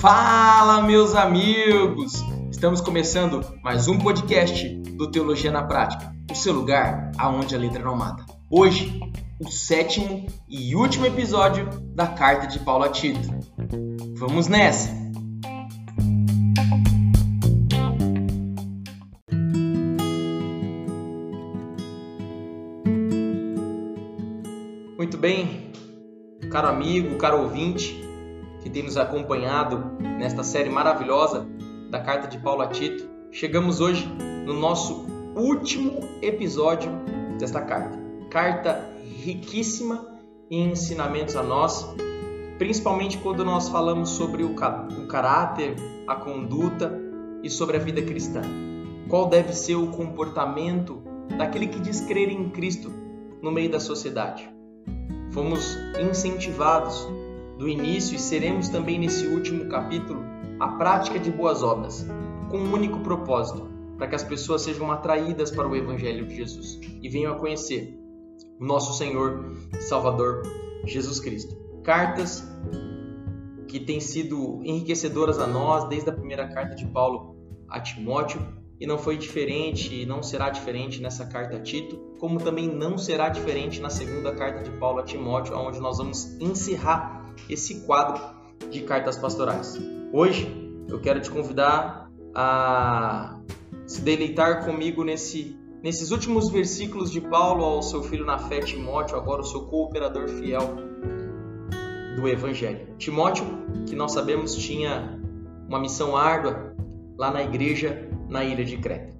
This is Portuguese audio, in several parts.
Fala, meus amigos! Estamos começando mais um podcast do Teologia na Prática, o seu lugar aonde a letra não mata. Hoje, o sétimo e último episódio da carta de Paulo a Tito. Vamos nessa! Caro amigo, caro ouvinte, que tem nos acompanhado nesta série maravilhosa da carta de Paulo a Tito. Chegamos hoje no nosso último episódio desta carta. Carta riquíssima em ensinamentos a nós, principalmente quando nós falamos sobre o, caráter, a conduta e sobre a vida cristã. Qual deve ser o comportamento daquele que diz crer em Cristo no meio da sociedade? Fomos incentivados do início e seremos também nesse último capítulo a prática de boas obras, com um único propósito, para que as pessoas sejam atraídas para o Evangelho de Jesus e venham a conhecer o nosso Senhor e Salvador Jesus Cristo. Cartas que têm sido enriquecedoras a nós desde a primeira carta de Paulo a Timóteo e não foi diferente e não será diferente nessa carta a Tito, como também não será diferente na segunda carta de Paulo a Timóteo, onde nós vamos encerrar esse quadro de cartas pastorais. Hoje eu quero te convidar a se deleitar comigo nesse, nesses últimos versículos de Paulo ao seu filho na fé, Timóteo, agora o seu cooperador fiel do Evangelho. Timóteo, que nós sabemos tinha uma missão árdua lá na igreja na ilha de Creta,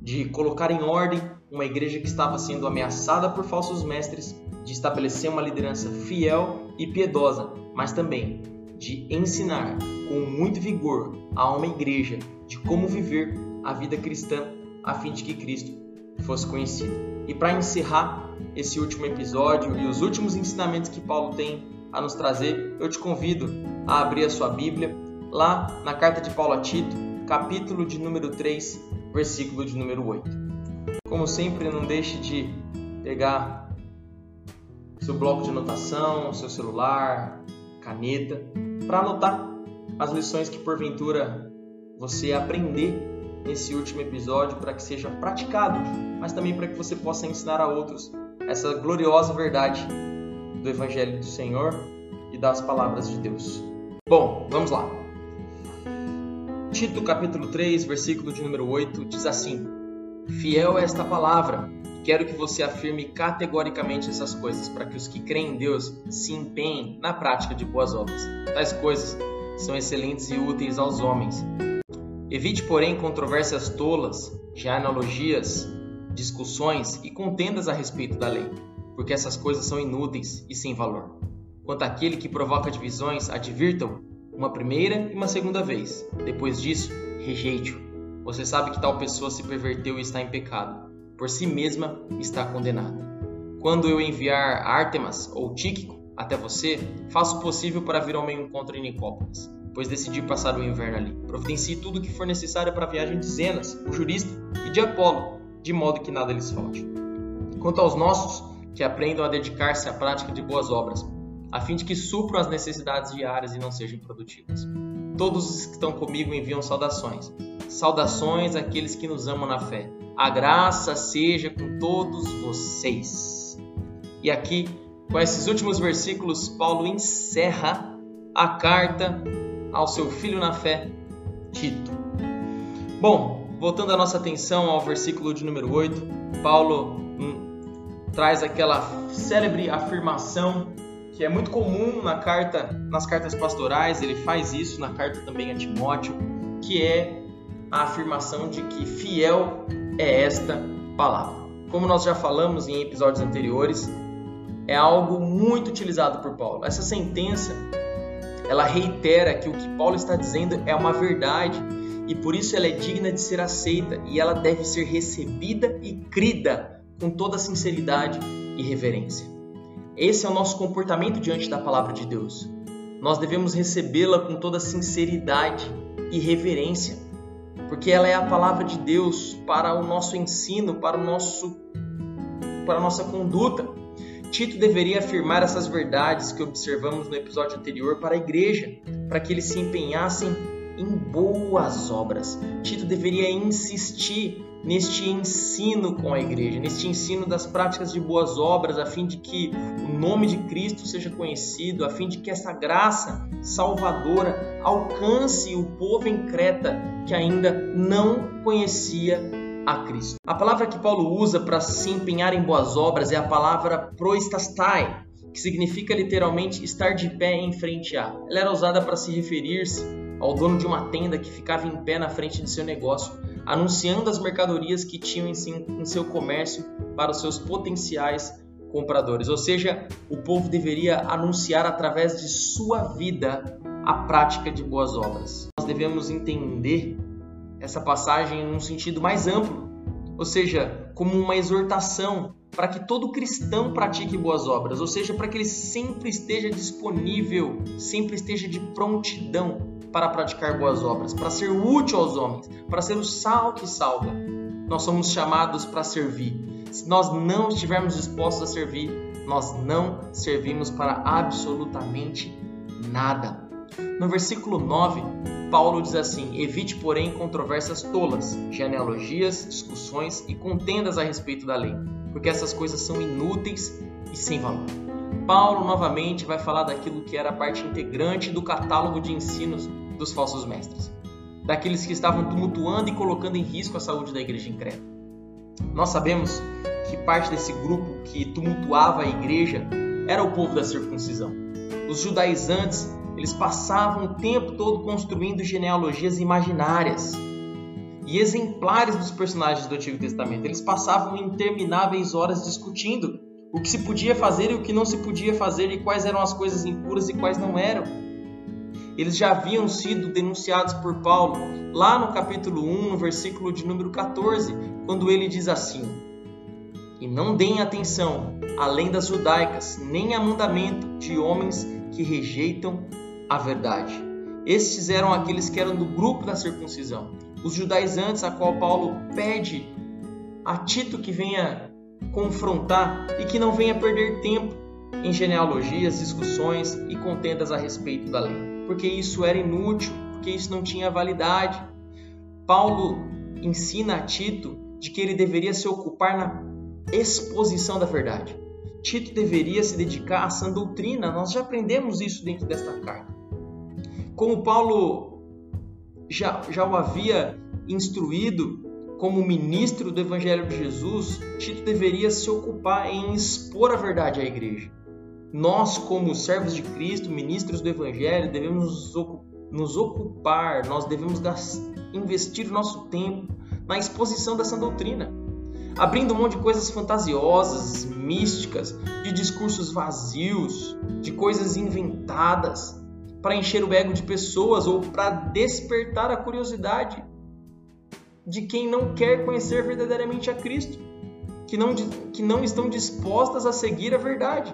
de colocar em ordem uma igreja que estava sendo ameaçada por falsos mestres, de estabelecer uma liderança fiel e piedosa, mas também de ensinar com muito vigor a uma igreja de como viver a vida cristã a fim de que Cristo fosse conhecido. E para encerrar esse último episódio e os últimos ensinamentos que Paulo tem a nos trazer, eu te convido a abrir a sua Bíblia lá na carta de Paulo a Tito, capítulo de número 3, versículo de número 8. Como sempre, não deixe de pegar seu bloco de anotação, seu celular, caneta, para anotar as lições que porventura você aprender nesse último episódio para que seja praticado, mas também para que você possa ensinar a outros essa gloriosa verdade do Evangelho do Senhor e das palavras de Deus. Bom, vamos lá. Tito capítulo 3, versículo de número 8 diz assim: Fiel é esta palavra Quero que você afirme categoricamente essas coisas para que os que creem em Deus se empenhem na prática de boas obras. Tais coisas são excelentes e úteis aos homens. Evite, porém, controvérsias tolas, genealogias, discussões e contendas a respeito da lei, porque essas coisas são inúteis e sem valor. Quanto àquele que provoca divisões, advirtam uma primeira e uma segunda vez. Depois disso, rejeite-o. Você sabe que tal pessoa se perverteu e está em pecado por si mesma está condenada. Quando eu enviar Artemas ou Tíquico até você, faço o possível para vir ao meu encontro em Nicópolis, pois decidi passar o inverno ali. Providencie tudo o que for necessário para a viagem de Zenas, o jurista, e de Apolo, de modo que nada lhes falte. Quanto aos nossos, que aprendam a dedicar-se à prática de boas obras, a fim de que supram as necessidades diárias e não sejam produtivas. Todos os que estão comigo enviam saudações. Saudações àqueles que nos amam na fé. A graça seja com todos vocês. E aqui, com esses últimos versículos, Paulo encerra a carta ao seu filho na fé, Tito. Bom, voltando a nossa atenção ao versículo de número 8, Paulo hum, traz aquela célebre afirmação que é muito comum na carta, nas cartas pastorais, ele faz isso na carta também a Timóteo, que é a afirmação de que fiel é esta palavra. Como nós já falamos em episódios anteriores, é algo muito utilizado por Paulo. Essa sentença, ela reitera que o que Paulo está dizendo é uma verdade e por isso ela é digna de ser aceita e ela deve ser recebida e crida com toda sinceridade e reverência. Esse é o nosso comportamento diante da palavra de Deus. Nós devemos recebê-la com toda sinceridade e reverência porque ela é a palavra de Deus para o nosso ensino, para o nosso para a nossa conduta. Tito deveria afirmar essas verdades que observamos no episódio anterior para a igreja, para que eles se empenhassem em boas obras. Tito deveria insistir neste ensino com a igreja, neste ensino das práticas de boas obras, a fim de que o nome de Cristo seja conhecido, a fim de que essa graça salvadora alcance o povo em Creta que ainda não conhecia a Cristo. A palavra que Paulo usa para se empenhar em boas obras é a palavra proistastai, que significa literalmente estar de pé em frente a. Ela era usada para se referir-se ao dono de uma tenda que ficava em pé na frente de seu negócio, anunciando as mercadorias que tinham em seu comércio para os seus potenciais compradores. Ou seja, o povo deveria anunciar através de sua vida a prática de boas obras. Nós devemos entender essa passagem num sentido mais amplo, ou seja, como uma exortação para que todo cristão pratique boas obras, ou seja, para que ele sempre esteja disponível, sempre esteja de prontidão para praticar boas obras, para ser útil aos homens, para ser o sal que salva. Nós somos chamados para servir. Se nós não estivermos dispostos a servir, nós não servimos para absolutamente nada. No versículo 9, Paulo diz assim: Evite, porém, controvérsias tolas, genealogias, discussões e contendas a respeito da lei, porque essas coisas são inúteis e sem valor. Paulo novamente vai falar daquilo que era parte integrante do catálogo de ensinos dos falsos mestres, daqueles que estavam tumultuando e colocando em risco a saúde da igreja em Creta. Nós sabemos que parte desse grupo que tumultuava a igreja era o povo da circuncisão. Os judaizantes eles passavam o tempo todo construindo genealogias imaginárias e exemplares dos personagens do Antigo Testamento. Eles passavam intermináveis horas discutindo o que se podia fazer e o que não se podia fazer e quais eram as coisas impuras e quais não eram. Eles já haviam sido denunciados por Paulo lá no capítulo 1, no versículo de número 14, quando ele diz assim: E não deem atenção a lendas judaicas, nem a mandamento de homens que rejeitam a verdade. Estes eram aqueles que eram do grupo da circuncisão, os judaizantes a qual Paulo pede a Tito que venha confrontar e que não venha perder tempo em genealogias, discussões e contendas a respeito da lei, porque isso era inútil, porque isso não tinha validade. Paulo ensina a Tito de que ele deveria se ocupar na exposição da verdade. Tito deveria se dedicar à sã doutrina, nós já aprendemos isso dentro desta carta. Como Paulo já, já o havia instruído como ministro do Evangelho de Jesus, Tito deveria se ocupar em expor a verdade à igreja. Nós, como servos de Cristo, ministros do Evangelho, devemos nos ocupar, nós devemos investir o nosso tempo na exposição dessa doutrina, abrindo monte de coisas fantasiosas, místicas, de discursos vazios, de coisas inventadas para encher o ego de pessoas ou para despertar a curiosidade de quem não quer conhecer verdadeiramente a Cristo, que não, que não estão dispostas a seguir a verdade.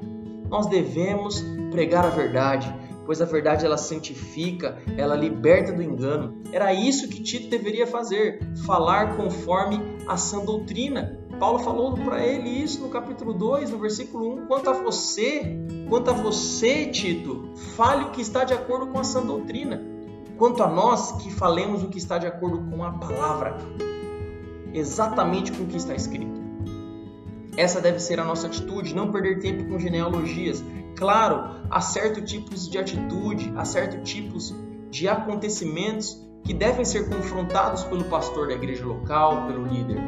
Nós devemos pregar a verdade, pois a verdade ela santifica, ela liberta do engano. Era isso que Tito deveria fazer, falar conforme a sã doutrina. Paulo falou para ele isso no capítulo 2, no versículo 1. Quanto a você, quanto a você, Tito, fale o que está de acordo com a sã doutrina. Quanto a nós, que falemos o que está de acordo com a palavra, exatamente com o que está escrito. Essa deve ser a nossa atitude, não perder tempo com genealogias. Claro, há certos tipos de atitude, há certos tipos de acontecimentos que devem ser confrontados pelo pastor da igreja local, pelo líder,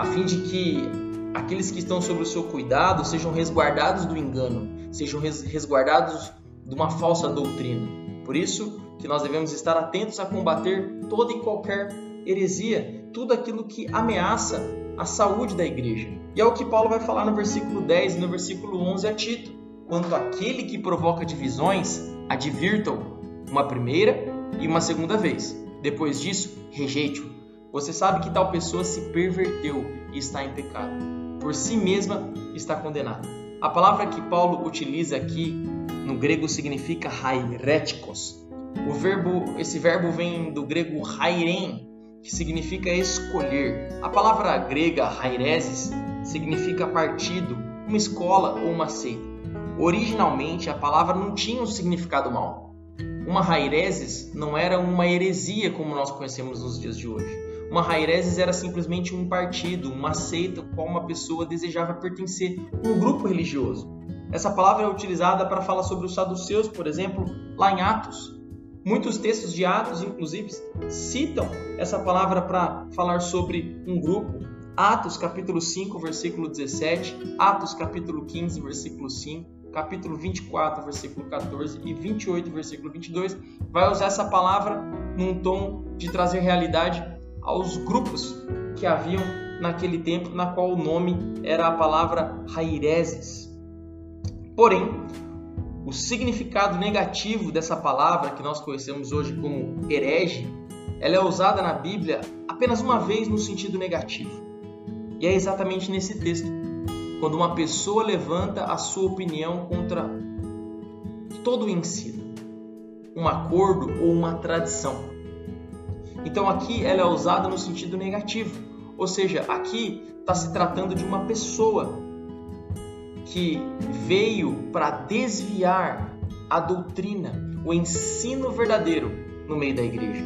a fim de que aqueles que estão sob o seu cuidado sejam resguardados do engano, sejam resguardados de uma falsa doutrina. Por isso que nós devemos estar atentos a combater toda e qualquer heresia, tudo aquilo que ameaça a saúde da igreja. E é o que Paulo vai falar no versículo 10 e no versículo 11 a Tito. Quanto aquele que provoca divisões, advirtam uma primeira e uma segunda vez. Depois disso, rejeite-o você sabe que tal pessoa se perverteu e está em pecado. Por si mesma está condenada. A palavra que Paulo utiliza aqui no grego significa hairetikos. O verbo, esse verbo vem do grego hairen, que significa escolher. A palavra grega haireses significa partido, uma escola ou uma seita. Originalmente, a palavra não tinha um significado mal. Uma raireses não era uma heresia como nós conhecemos nos dias de hoje. Uma raireses era simplesmente um partido, uma seita qual uma pessoa desejava pertencer, um grupo religioso. Essa palavra é utilizada para falar sobre os saduceus, por exemplo, lá em Atos. Muitos textos de Atos, inclusive, citam essa palavra para falar sobre um grupo. Atos capítulo 5, versículo 17, Atos capítulo 15, versículo 5, capítulo 24, versículo 14 e 28, versículo 22, vai usar essa palavra num tom de trazer realidade aos grupos que haviam naquele tempo, na qual o nome era a palavra raireses. Porém, o significado negativo dessa palavra que nós conhecemos hoje como herege, ela é usada na Bíblia apenas uma vez no sentido negativo. E é exatamente nesse texto, quando uma pessoa levanta a sua opinião contra todo o ensino, um acordo ou uma tradição. Então aqui ela é usada no sentido negativo, ou seja, aqui está se tratando de uma pessoa que veio para desviar a doutrina, o ensino verdadeiro no meio da igreja.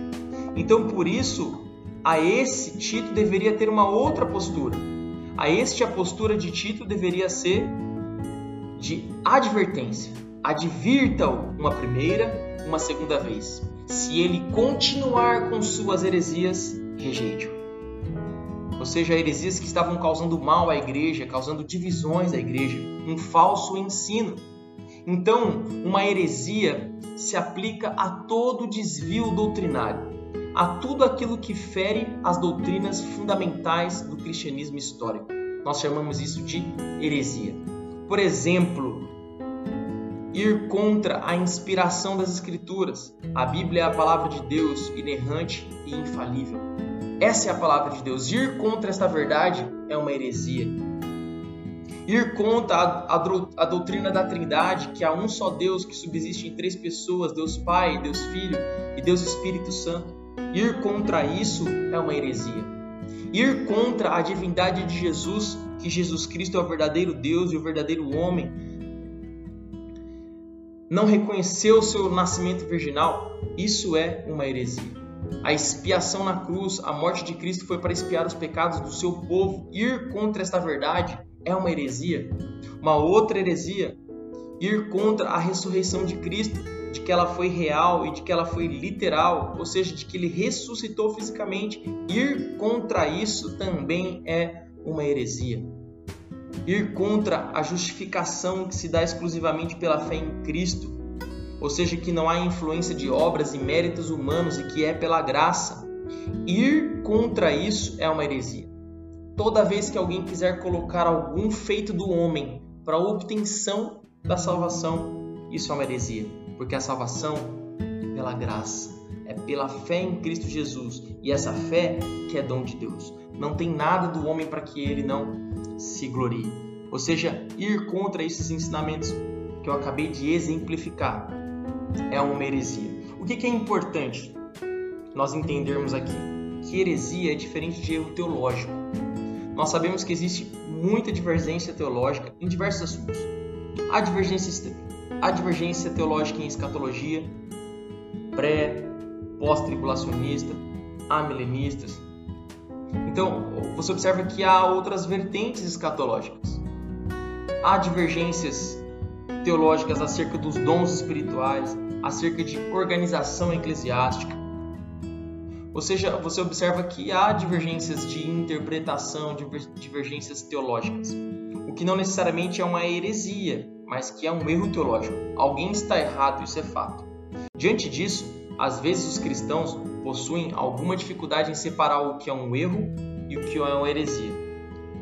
Então, por isso, a esse Tito deveria ter uma outra postura. A este a postura de Tito deveria ser de advertência. Advirta-o uma primeira, uma segunda vez. Se ele continuar com suas heresias, rejeite-o ou seja, heresias que estavam causando mal à igreja, causando divisões à igreja, um falso ensino. Então, uma heresia se aplica a todo desvio doutrinário, a tudo aquilo que fere as doutrinas fundamentais do cristianismo histórico. Nós chamamos isso de heresia. Por exemplo, ir contra a inspiração das Escrituras. A Bíblia é a palavra de Deus inerrante e infalível. Essa é a palavra de Deus. Ir contra esta verdade é uma heresia. Ir contra a, a, a, doutrina da Trindade, que há um só Deus que subsiste em três pessoas: Deus Pai, Deus Filho e Deus Espírito Santo. Ir contra isso é uma heresia. Ir contra a divindade de Jesus, que Jesus Cristo é o verdadeiro Deus e o verdadeiro homem, não reconheceu o seu nascimento virginal, isso é uma heresia. A expiação na cruz, a morte de Cristo foi para expiar os pecados do seu povo. Ir contra esta verdade é uma heresia. Uma outra heresia, ir contra a ressurreição de Cristo, de que ela foi real e de que ela foi literal, ou seja, de que ele ressuscitou fisicamente. Ir contra isso também é uma heresia. Ir contra a justificação que se dá exclusivamente pela fé em Cristo ou seja, que não há influência de obras e méritos humanos e que é pela graça. Ir contra isso é uma heresia. Toda vez que alguém quiser colocar algum feito do homem para obtenção da salvação, isso é uma heresia, porque a salvação é pela graça, é pela fé em Cristo Jesus, e essa fé que é dom de Deus. Não tem nada do homem para que ele não se glorie. Ou seja, ir contra esses ensinamentos que eu acabei de exemplificar é uma heresia. O que é importante nós entendermos aqui? Que heresia é diferente de erro teológico. Nós sabemos que existe muita divergência teológica em diversos assuntos. Há divergência, há divergência teológica em escatologia, pré, pós-tribulacionista, há milenistas. Então, você observa que há outras vertentes escatológicas. Há divergências teológicas acerca dos dons espirituais, acerca de organização eclesiástica. Ou seja, você observa que há divergências de interpretação, divergências teológicas, o que não necessariamente é uma heresia, mas que é um erro teológico. Alguém está errado, isso é fato. Diante disso, às vezes os cristãos possuem alguma dificuldade em separar o que é um erro e o que é uma heresia.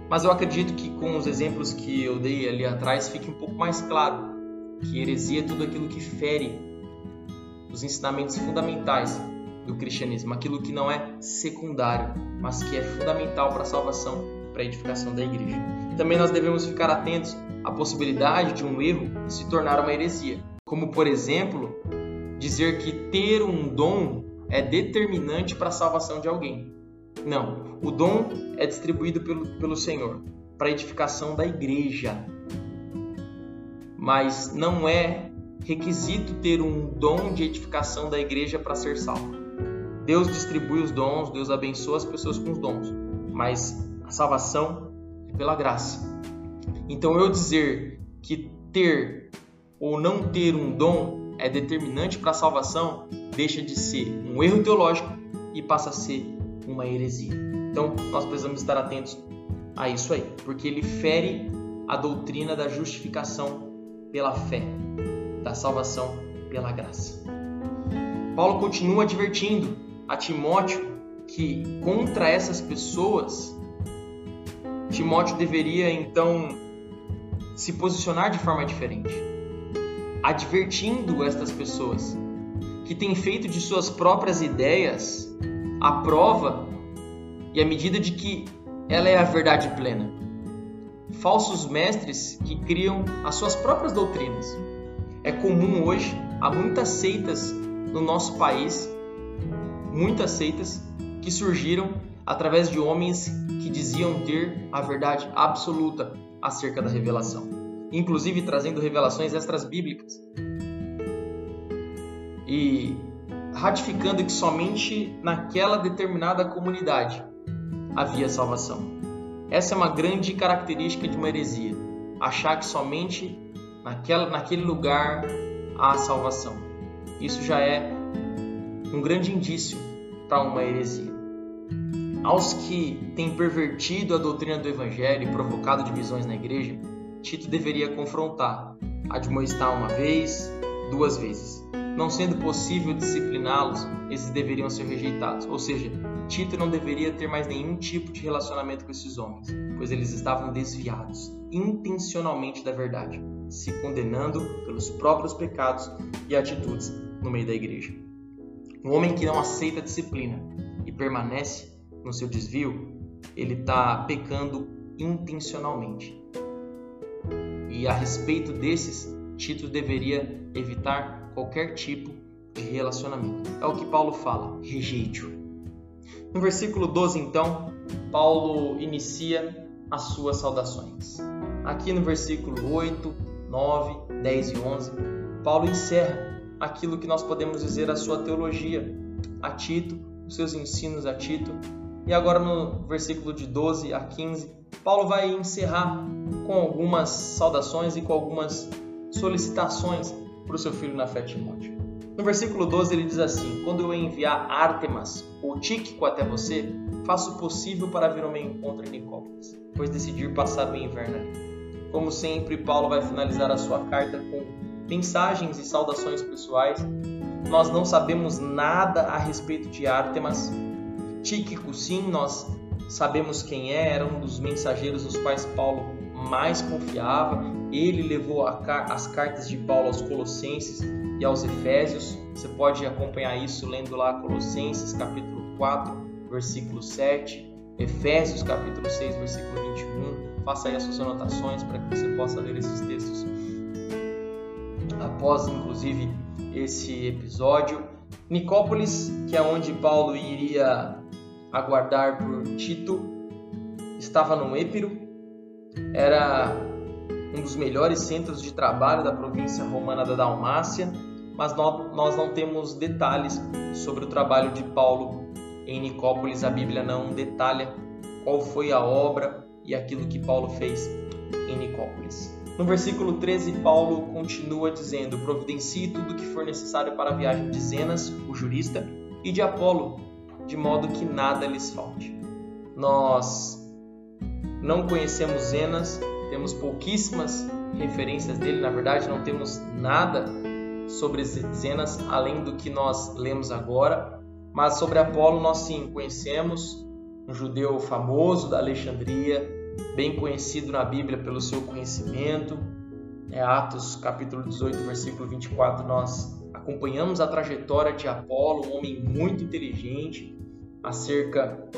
Mas eu acredito que com os exemplos que eu dei ali atrás fique um pouco mais claro que heresia é tudo aquilo que fere os ensinamentos fundamentais do cristianismo, aquilo que não é secundário, mas que é fundamental para a salvação, para a edificação da igreja. Também nós devemos ficar atentos à possibilidade de um erro se tornar uma heresia, como por exemplo, dizer que ter um dom é determinante para a salvação de alguém. Não, o dom é distribuído pelo, pelo Senhor para edificação da igreja. mas não é requisito ter um dom de edificação da igreja para ser salvo. Deus distribui os dons, Deus abençoa as pessoas com os dons, mas a salvação é pela graça. Então eu dizer que ter ou não ter um dom é determinante para a salvação deixa de ser um erro teológico e passa a ser uma heresia. Então nós precisamos estar atentos a isso aí, porque ele fere a doutrina da justificação pela fé, da salvação pela graça. Paulo continua advertindo a Timóteo que contra essas pessoas, Timóteo deveria então se posicionar de forma diferente, advertindo estas pessoas que têm feito de suas próprias ideias a prova e a medida de que ela é a verdade plena. Falsos mestres que criam as suas próprias doutrinas. É comum hoje, há muitas seitas no nosso país, muitas seitas que surgiram através de homens que diziam ter a verdade absoluta acerca da revelação, inclusive trazendo revelações extras bíblicas e ratificando que somente naquela determinada comunidade havia salvação. Essa é uma grande característica de uma heresia, achar que somente naquela, naquele lugar há salvação. Isso já é um grande indício para uma heresia. Aos que têm pervertido a doutrina do Evangelho e provocado divisões na igreja, Tito deveria confrontar, admoestar uma vez, duas vezes. Não sendo possível discipliná-los, esses deveriam ser rejeitados. Ou seja, Tito não deveria ter mais nenhum tipo de relacionamento com esses homens, pois eles estavam desviados intencionalmente da verdade, se condenando pelos próprios pecados e atitudes no meio da igreja. Um homem que não aceita disciplina e permanece no seu desvio, ele está pecando intencionalmente. E a respeito desses, Tito deveria evitar qualquer tipo de relacionamento. É o que Paulo fala, rejeite-o. No versículo 12, então, Paulo inicia as suas saudações. Aqui no versículo 8, 9, 10 e 11, Paulo encerra aquilo que nós podemos dizer a sua teologia a Tito, os seus ensinos a Tito e agora no versículo de 12 a 15, Paulo vai encerrar com algumas saudações e com algumas solicitações para o seu filho na fé Timóteo. No versículo 12 ele diz assim: Quando eu enviar Ártemas ou Tíquico até você, faço o possível para vir ao meu encontro em Nicópolis, pois decidi passar o inverno ali. Como sempre, Paulo vai finalizar a sua carta com mensagens e saudações pessoais. Nós não sabemos nada a respeito de Ártemas, Tíquico, sim, nós sabemos quem é, era um dos mensageiros dos quais Paulo mais confiava. Ele levou as cartas de Paulo aos Colossenses e aos Efésios. Você pode acompanhar isso lendo lá Colossenses capítulo 4, versículo 7, Efésios capítulo 6, versículo 21. Faça aí as suas anotações para que você possa ler esses textos após, inclusive, esse episódio. Nicópolis, que é onde Paulo iria aguardar por Tito, estava no Épiro, era um dos melhores centros de trabalho da província romana da Dalmácia, mas nós não temos detalhes sobre o trabalho de Paulo em Nicópolis. A Bíblia não detalha qual foi a obra e aquilo que Paulo fez em Nicópolis. No versículo 13, Paulo continua dizendo: Providencie tudo o que for necessário para a viagem de Zenas, o jurista, e de Apolo, de modo que nada lhes falte. Nós não conhecemos Zenas, temos pouquíssimas referências dele, na verdade não temos nada sobre Zenas além do que nós lemos agora, mas sobre Apolo nós sim conhecemos, um judeu famoso da Alexandria, bem conhecido na Bíblia pelo seu conhecimento. É Atos capítulo 18, versículo 24, nós acompanhamos a trajetória de Apolo, um homem muito inteligente acerca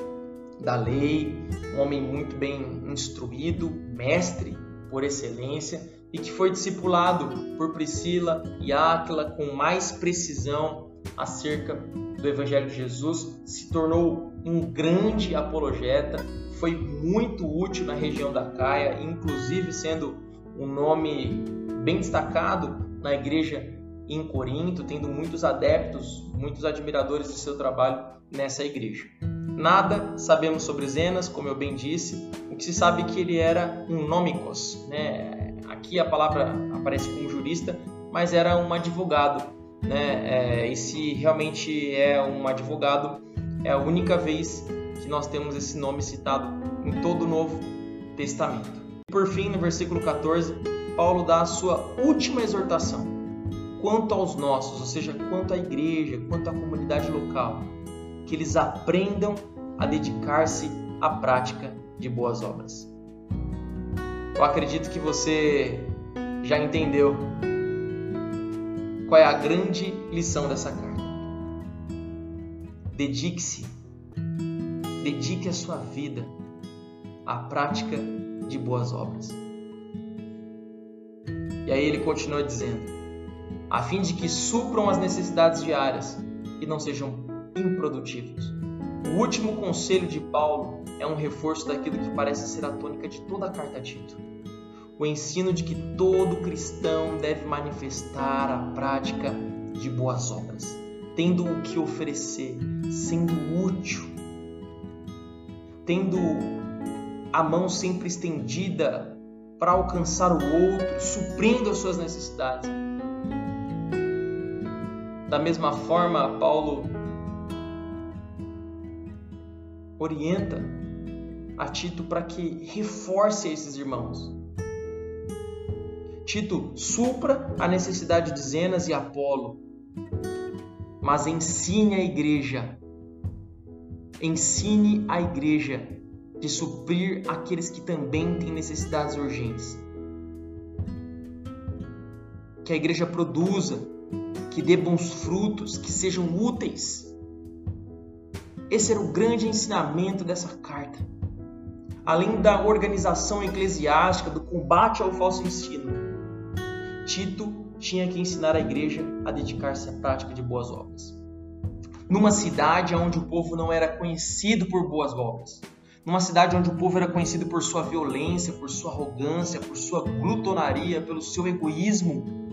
da lei, um homem muito bem instruído, mestre por excelência e que foi discipulado por Priscila e Áquila com mais precisão acerca do Evangelho de Jesus, se tornou um grande apologeta, foi muito útil na região da Caia, inclusive sendo um nome bem destacado na igreja em Corinto, tendo muitos adeptos, muitos admiradores de seu trabalho nessa igreja. Nada sabemos sobre Zenas, como eu bem disse, o que se sabe é que ele era um nomikos, né? Aqui a palavra aparece como jurista, mas era um advogado, né? É, e se realmente é um advogado, é a única vez que nós temos esse nome citado em todo o Novo Testamento. Por fim, no versículo 14, Paulo dá a sua última exortação quanto aos nossos, ou seja, quanto à igreja, quanto à comunidade local, que eles aprendam a dedicar-se à prática de boas obras. Eu acredito que você já entendeu qual é a grande lição dessa carta. Dedique-se, dedique a sua vida à prática de boas obras. E aí ele continua dizendo: a fim de que supram as necessidades diárias e não sejam improdutivos. O último conselho de Paulo é um reforço daquilo que parece ser a tônica de toda a carta a Tito. O ensino de que todo cristão deve manifestar a prática de boas obras, tendo o que oferecer, sendo útil, tendo a mão sempre estendida para alcançar o outro, suprindo as suas necessidades. Da mesma forma, Paulo orienta a Tito para que reforce esses irmãos. Tito supra a necessidade de Zenas e Apolo, mas ensine a igreja, ensine a igreja de suprir aqueles que também têm necessidades urgentes. Que a igreja produza, que dê bons frutos, que sejam úteis. Esse era o grande ensinamento dessa carta. Além da organização eclesiástica, do combate ao falso ensino, Tito tinha que ensinar a igreja a dedicar-se à prática de boas obras. Numa cidade onde o povo não era conhecido por boas obras, numa cidade onde o povo era conhecido por sua violência, por sua arrogância, por sua glutonaria, pelo seu egoísmo,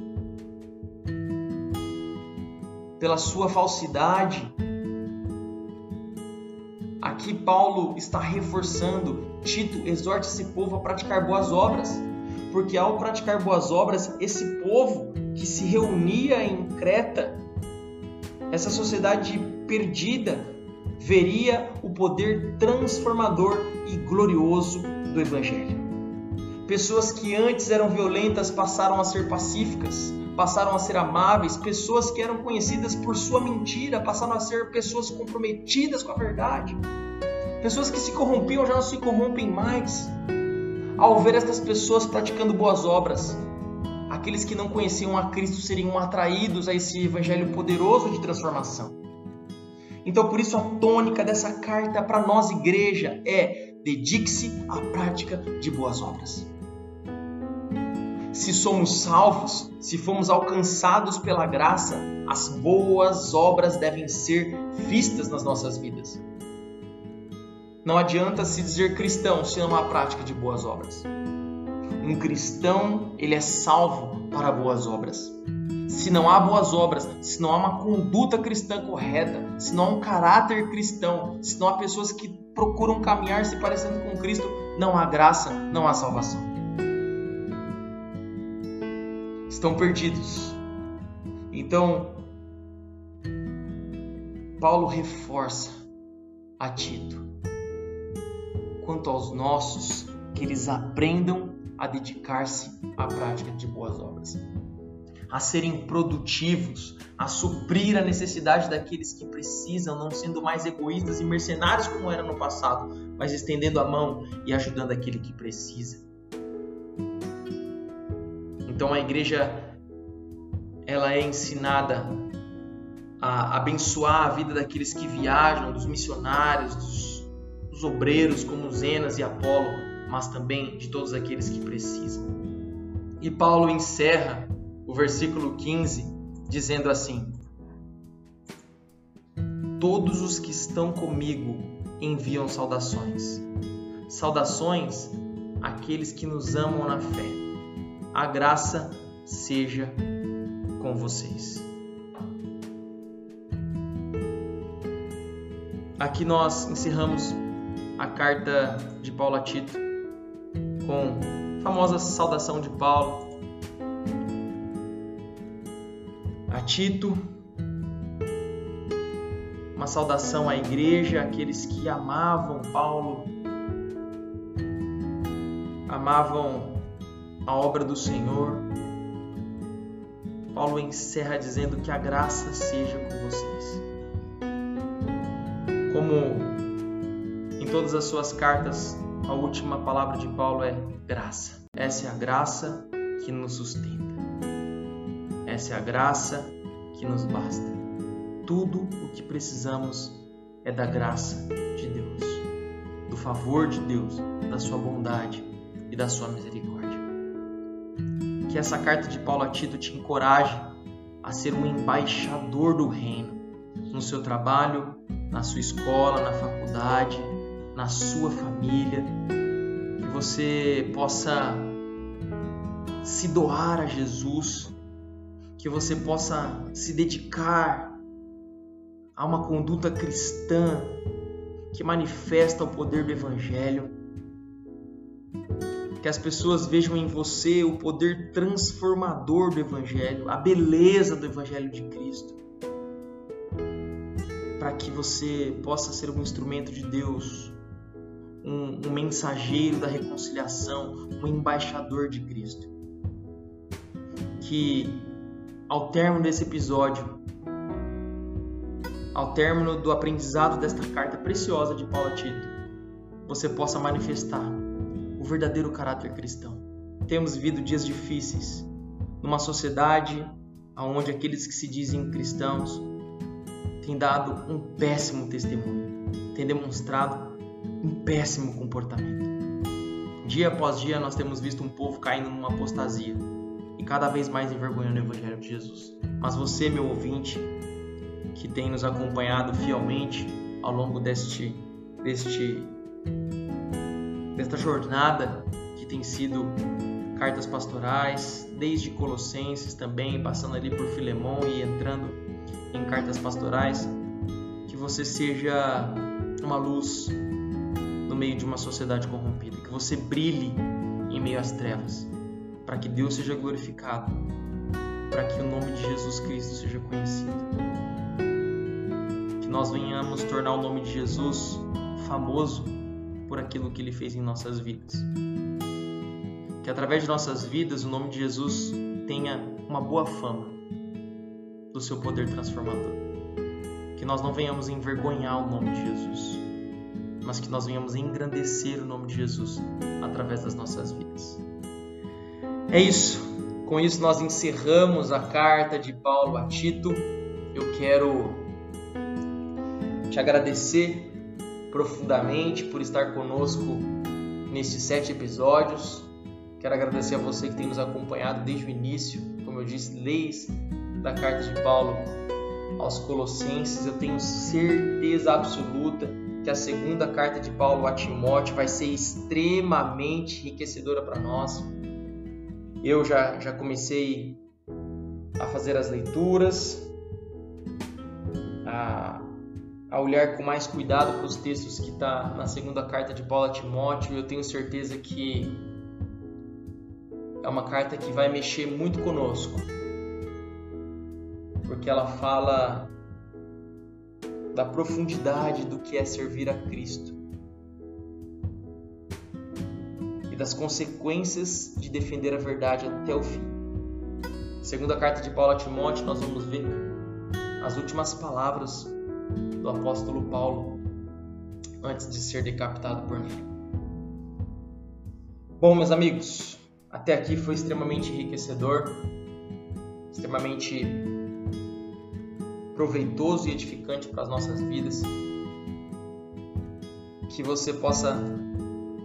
pela sua falsidade. Aqui Paulo está reforçando, Tito exorta esse povo a praticar boas obras, porque ao praticar boas obras, esse povo que se reunia em Creta, essa sociedade perdida, veria o poder transformador e glorioso do Evangelho. Pessoas que antes eram violentas passaram a ser pacíficas, passaram a ser amáveis, pessoas que eram conhecidas por sua mentira passaram a ser pessoas comprometidas com a verdade. Pessoas que se corrompiam já não se corrompem mais. Ao ver estas pessoas praticando boas obras, aqueles que não conheciam a Cristo seriam atraídos a esse evangelho poderoso de transformação. Então, por isso, a tônica dessa carta para nós, igreja, é dedique-se à prática de boas obras. Se somos salvos, se fomos alcançados pela graça, as boas obras devem ser vistas nas nossas vidas. Não adianta se dizer cristão se não há prática de boas obras. Um cristão, ele é salvo para boas obras se não há boas obras, se não há uma conduta cristã correta, se não há um caráter cristão, se não há pessoas que procuram caminhar se parecendo com Cristo, não há graça, não há salvação. Estão perdidos. Então, Paulo reforça a Tito quanto aos nossos, que eles aprendam a dedicar-se à prática de boas obras a serem produtivos, a suprir a necessidade daqueles que precisam, não sendo mais egoístas e mercenários como era no passado, mas estendendo a mão e ajudando aquele que precisa. Então a igreja ela é ensinada a abençoar a vida daqueles que viajam, dos missionários, dos, dos obreiros como Zenas e Apolo, mas também de todos aqueles que precisam. E Paulo encerra o versículo 15, dizendo assim: Todos os que estão comigo enviam saudações. Saudações àqueles que nos amam na fé. A graça seja com vocês. Aqui nós encerramos a carta de Paulo a Tito com a famosa saudação de Paulo a Tito, uma saudação à igreja, aqueles que amavam Paulo, amavam a obra do Senhor. Paulo encerra dizendo que a graça seja com vocês. Como em todas as suas cartas, a última palavra de Paulo é graça. Essa é a graça que nos sustenta. Essa é a graça que nos basta. Tudo o que precisamos é da graça de Deus, do favor de Deus, da sua bondade e da sua misericórdia. Que essa carta de Paulo a Tito te encoraje a ser um embaixador do reino no seu trabalho, na sua escola, na faculdade, na sua família, que você possa se doar a Jesus, que você possa se dedicar a uma conduta cristã que manifesta o poder do Evangelho. Que as pessoas vejam em você o poder transformador do Evangelho, a beleza do Evangelho de Cristo para que você possa ser um instrumento de Deus, um, um, mensageiro da reconciliação, um embaixador de Cristo. Que ao término desse episódio, ao término do aprendizado desta carta preciosa de Paulo a Tito, você possa manifestar o verdadeiro caráter cristão. Temos vivido dias difíceis numa sociedade onde aqueles que se dizem cristãos tem dado um péssimo testemunho, tem demonstrado um péssimo comportamento. Dia após dia nós temos visto um povo caindo numa apostasia e cada vez mais envergonhando o Evangelho de Jesus. Mas você, meu ouvinte, que tem nos acompanhado fielmente ao longo deste, deste desta jornada que tem sido cartas pastorais, desde Colossenses também, passando ali por Filemão e entrando em cartas pastorais, que você seja uma luz no meio de uma sociedade corrompida, que você brilhe em meio às trevas, para que Deus seja glorificado, para que o nome de Jesus Cristo seja conhecido. Que nós venhamos tornar o nome de Jesus famoso por aquilo que ele fez em nossas vidas. Que através de nossas vidas o nome de Jesus tenha uma boa fama do seu poder transformador. Que nós não venhamos envergonhar o nome de Jesus, mas que nós venhamos engrandecer o nome de Jesus através das nossas vidas. É isso. Com isso nós encerramos a carta de Paulo a Tito. Eu quero te agradecer profundamente por estar conosco nesses sete episódios. Quero agradecer a você que tem nos acompanhado desde o início. Como eu disse, leis da carta de Paulo aos Colossenses, eu tenho certeza absoluta que a segunda carta de Paulo a Timóteo vai ser extremamente enriquecedora para nós. Eu já, já comecei a fazer as leituras, a, a olhar com mais cuidado para os textos que está na segunda carta de Paulo a Timóteo. Eu tenho certeza que é uma carta que vai mexer muito conosco porque ela fala da profundidade do que é servir a Cristo e das consequências de defender a verdade até o fim. Segunda carta de Paulo a Timóteo, nós vamos ver as últimas palavras do apóstolo Paulo antes de ser decapitado por Nero. Bom, meus amigos, até aqui foi extremamente enriquecedor, extremamente proveitoso e edificante para as nossas vidas. Que você possa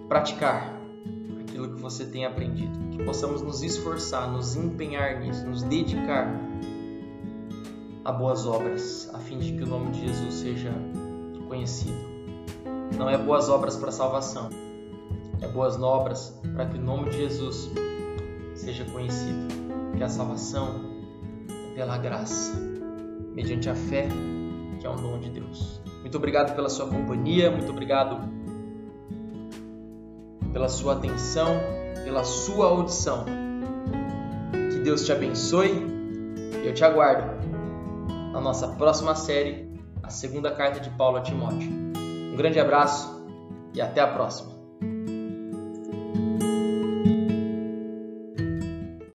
praticar aquilo que você tem aprendido. Que possamos nos esforçar, nos empenhar nisso, nos dedicar a boas obras, a fim de que o nome de Jesus seja conhecido. Não é boas obras para salvação, é boas obras para que o nome de Jesus seja conhecido que a salvação é pela graça, mediante a fé, que é um dom de Deus. Muito obrigado pela sua companhia, muito obrigado pela sua atenção, pela sua audição. Que Deus te abençoe e eu te aguardo na nossa próxima série, a segunda carta de Paulo a Timóteo. Um grande abraço e até a próxima.